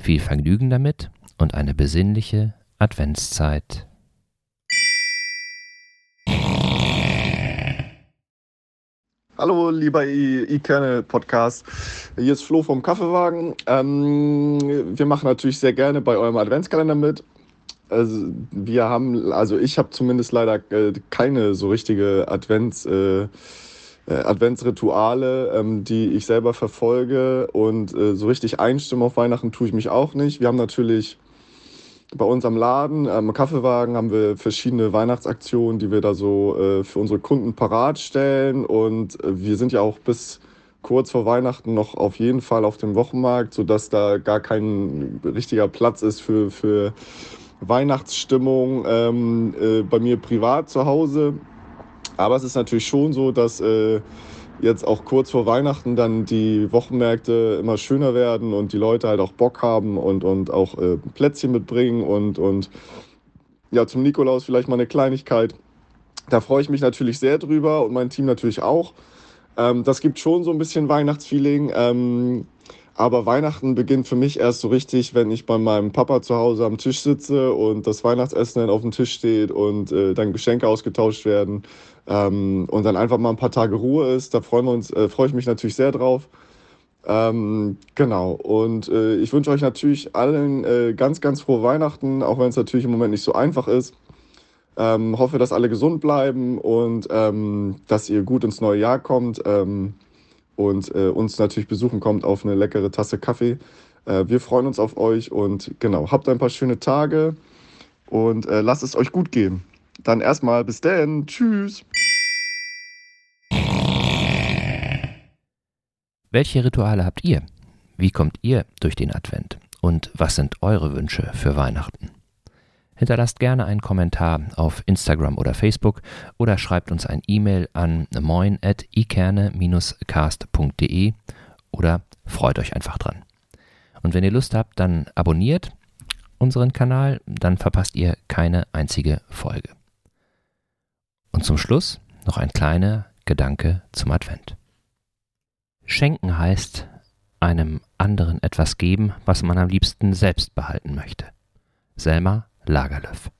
Viel Vergnügen damit und eine besinnliche Adventszeit. Hallo, lieber E-Kernel-Podcast. Hier ist Flo vom Kaffeewagen. Ähm, wir machen natürlich sehr gerne bei eurem Adventskalender mit. Also, wir haben, also ich habe zumindest leider äh, keine so richtige Advents, äh, äh, Adventsrituale, ähm, die ich selber verfolge. Und äh, so richtig einstimmen auf Weihnachten tue ich mich auch nicht. Wir haben natürlich bei uns am Laden, am Kaffeewagen, haben wir verschiedene Weihnachtsaktionen, die wir da so äh, für unsere Kunden parat stellen. Und äh, wir sind ja auch bis kurz vor Weihnachten noch auf jeden Fall auf dem Wochenmarkt, sodass da gar kein richtiger Platz ist für, für Weihnachtsstimmung ähm, äh, bei mir privat zu Hause. Aber es ist natürlich schon so, dass äh, jetzt auch kurz vor Weihnachten dann die Wochenmärkte immer schöner werden und die Leute halt auch Bock haben und, und auch äh, Plätzchen mitbringen und, und ja, zum Nikolaus vielleicht mal eine Kleinigkeit. Da freue ich mich natürlich sehr drüber und mein Team natürlich auch. Ähm, das gibt schon so ein bisschen Weihnachtsfeeling. Ähm, aber Weihnachten beginnt für mich erst so richtig, wenn ich bei meinem Papa zu Hause am Tisch sitze und das Weihnachtsessen dann auf dem Tisch steht und äh, dann Geschenke ausgetauscht werden ähm, und dann einfach mal ein paar Tage Ruhe ist. Da freuen wir uns, äh, freue ich mich natürlich sehr drauf. Ähm, genau. Und äh, ich wünsche euch natürlich allen äh, ganz, ganz frohe Weihnachten, auch wenn es natürlich im Moment nicht so einfach ist. Ähm, hoffe, dass alle gesund bleiben und ähm, dass ihr gut ins neue Jahr kommt. Ähm, und äh, uns natürlich besuchen kommt auf eine leckere Tasse Kaffee. Äh, wir freuen uns auf euch und genau, habt ein paar schöne Tage und äh, lasst es euch gut gehen. Dann erstmal bis dann. Tschüss. Welche Rituale habt ihr? Wie kommt ihr durch den Advent? Und was sind eure Wünsche für Weihnachten? Hinterlasst gerne einen Kommentar auf Instagram oder Facebook oder schreibt uns ein E-Mail an moin.ikerne-cast.de oder freut euch einfach dran. Und wenn ihr Lust habt, dann abonniert unseren Kanal, dann verpasst ihr keine einzige Folge. Und zum Schluss noch ein kleiner Gedanke zum Advent. Schenken heißt einem anderen etwas geben, was man am liebsten selbst behalten möchte. Selma Lagerlöf.